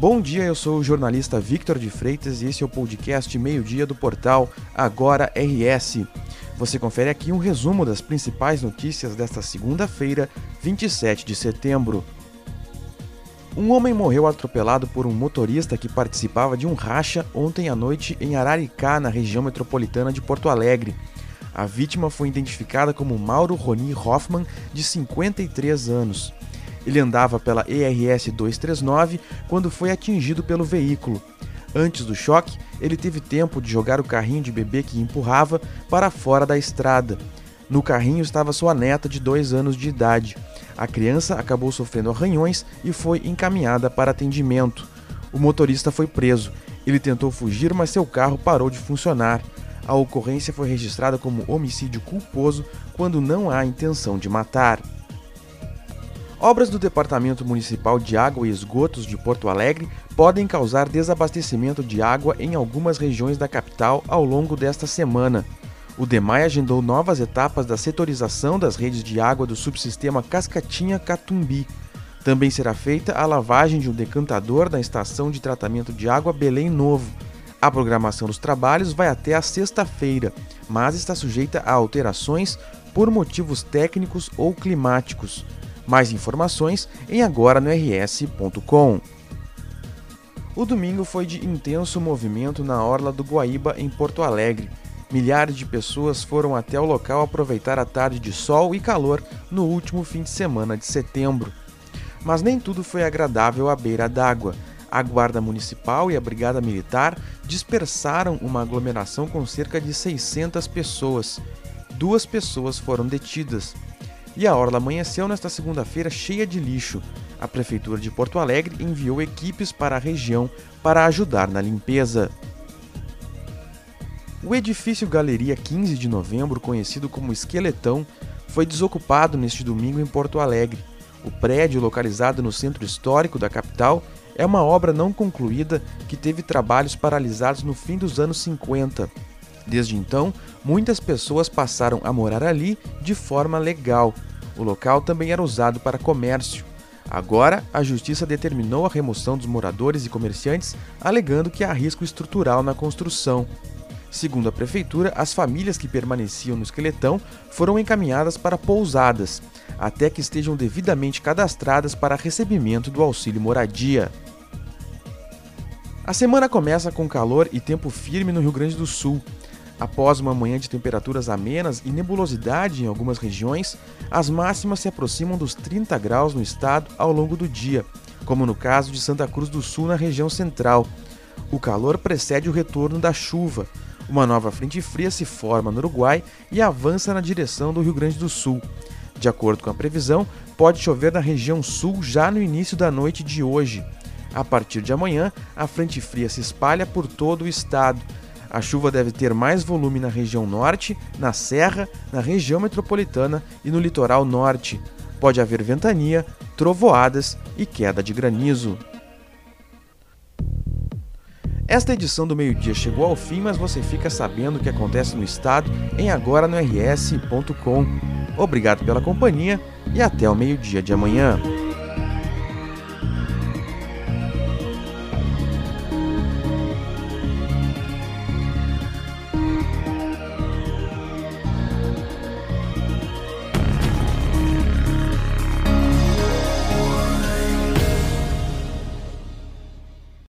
Bom dia, eu sou o jornalista Victor de Freitas e esse é o podcast Meio-Dia do portal Agora RS. Você confere aqui um resumo das principais notícias desta segunda-feira, 27 de setembro. Um homem morreu atropelado por um motorista que participava de um racha ontem à noite em Araricá, na região metropolitana de Porto Alegre. A vítima foi identificada como Mauro Roni Hoffman, de 53 anos. Ele andava pela ERS 239 quando foi atingido pelo veículo. Antes do choque, ele teve tempo de jogar o carrinho de bebê que empurrava para fora da estrada. No carrinho estava sua neta de dois anos de idade. A criança acabou sofrendo arranhões e foi encaminhada para atendimento. O motorista foi preso. Ele tentou fugir, mas seu carro parou de funcionar. A ocorrência foi registrada como homicídio culposo quando não há intenção de matar. Obras do Departamento Municipal de Água e Esgotos de Porto Alegre podem causar desabastecimento de água em algumas regiões da capital ao longo desta semana. O DEMAI agendou novas etapas da setorização das redes de água do subsistema Cascatinha-Catumbi. Também será feita a lavagem de um decantador na estação de tratamento de água Belém Novo. A programação dos trabalhos vai até a sexta-feira, mas está sujeita a alterações por motivos técnicos ou climáticos. Mais informações em agora no rs.com. O domingo foi de intenso movimento na orla do Guaíba, em Porto Alegre. Milhares de pessoas foram até o local aproveitar a tarde de sol e calor no último fim de semana de setembro. Mas nem tudo foi agradável à beira d'água. A Guarda Municipal e a Brigada Militar dispersaram uma aglomeração com cerca de 600 pessoas. Duas pessoas foram detidas. E a orla amanheceu nesta segunda-feira cheia de lixo. A Prefeitura de Porto Alegre enviou equipes para a região para ajudar na limpeza. O edifício Galeria 15 de Novembro, conhecido como Esqueletão, foi desocupado neste domingo em Porto Alegre. O prédio, localizado no centro histórico da capital, é uma obra não concluída que teve trabalhos paralisados no fim dos anos 50. Desde então, muitas pessoas passaram a morar ali de forma legal. O local também era usado para comércio. Agora, a justiça determinou a remoção dos moradores e comerciantes, alegando que há risco estrutural na construção. Segundo a prefeitura, as famílias que permaneciam no esqueletão foram encaminhadas para pousadas, até que estejam devidamente cadastradas para recebimento do auxílio moradia. A semana começa com calor e tempo firme no Rio Grande do Sul. Após uma manhã de temperaturas amenas e nebulosidade em algumas regiões, as máximas se aproximam dos 30 graus no estado ao longo do dia, como no caso de Santa Cruz do Sul, na região central. O calor precede o retorno da chuva. Uma nova frente fria se forma no Uruguai e avança na direção do Rio Grande do Sul. De acordo com a previsão, pode chover na região sul já no início da noite de hoje. A partir de amanhã, a frente fria se espalha por todo o estado a chuva deve ter mais volume na região norte, na serra, na região metropolitana e no litoral norte. Pode haver ventania, trovoadas e queda de granizo. Esta edição do meio-dia chegou ao fim, mas você fica sabendo o que acontece no estado em agora no rs.com. Obrigado pela companhia e até o meio-dia de amanhã.